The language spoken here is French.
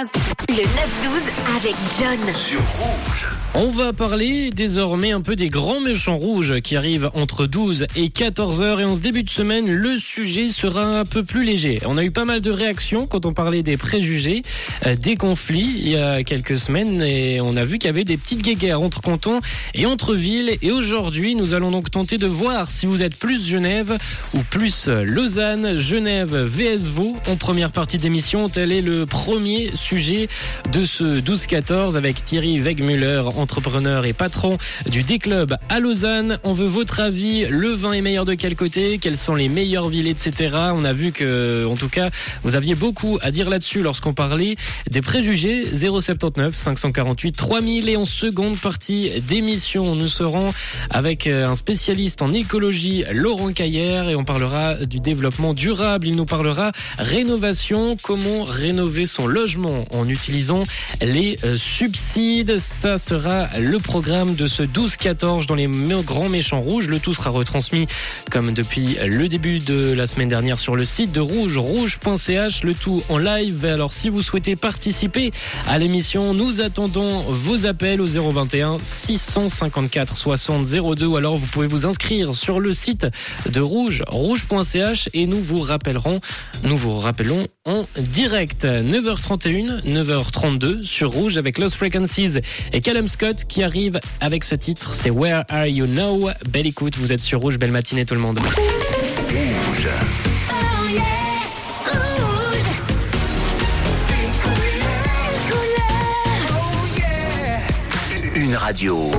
Le 9-12 avec John. Sur Rouge. On va parler désormais un peu des grands méchants rouges qui arrivent entre 12 et 14 heures et en ce début de semaine, le sujet sera un peu plus léger. On a eu pas mal de réactions quand on parlait des préjugés, euh, des conflits il y a quelques semaines et on a vu qu'il y avait des petites guéguerres entre cantons et entre villes et aujourd'hui, nous allons donc tenter de voir si vous êtes plus Genève ou plus Lausanne, Genève vs Vaud en première partie d'émission. Tel est le premier sujet de ce 12-14 avec Thierry Wegmuller entrepreneur et patron du D-Club à Lausanne. On veut votre avis. Le vin est meilleur de quel côté? Quelles sont les meilleures villes, etc. On a vu que, en tout cas, vous aviez beaucoup à dire là-dessus lorsqu'on parlait des préjugés. 079 548 3000 et en seconde partie d'émission, nous serons avec euh, un spécialiste en écologie, Laurent Caillère, et on parlera du développement durable. Il nous parlera rénovation, comment rénover son logement en utilisant les euh, subsides. Ça sera le programme de ce 12-14 dans les grands méchants rouges. Le tout sera retransmis comme depuis le début de la semaine dernière sur le site de Rouge, rouge.ch, le tout en live. Alors si vous souhaitez participer à l'émission, nous attendons vos appels au 021 654 60 02 ou alors vous pouvez vous inscrire sur le site de Rouge, rouge.ch et nous vous rappellerons, nous vous rappelons en direct 9h31, 9h32 sur Rouge avec Lost Frequencies et Callum Scott qui arrive avec ce titre. C'est Where Are You Now? Belle écoute, vous êtes sur Rouge. Belle matinée tout le monde. Rouge. Une radio.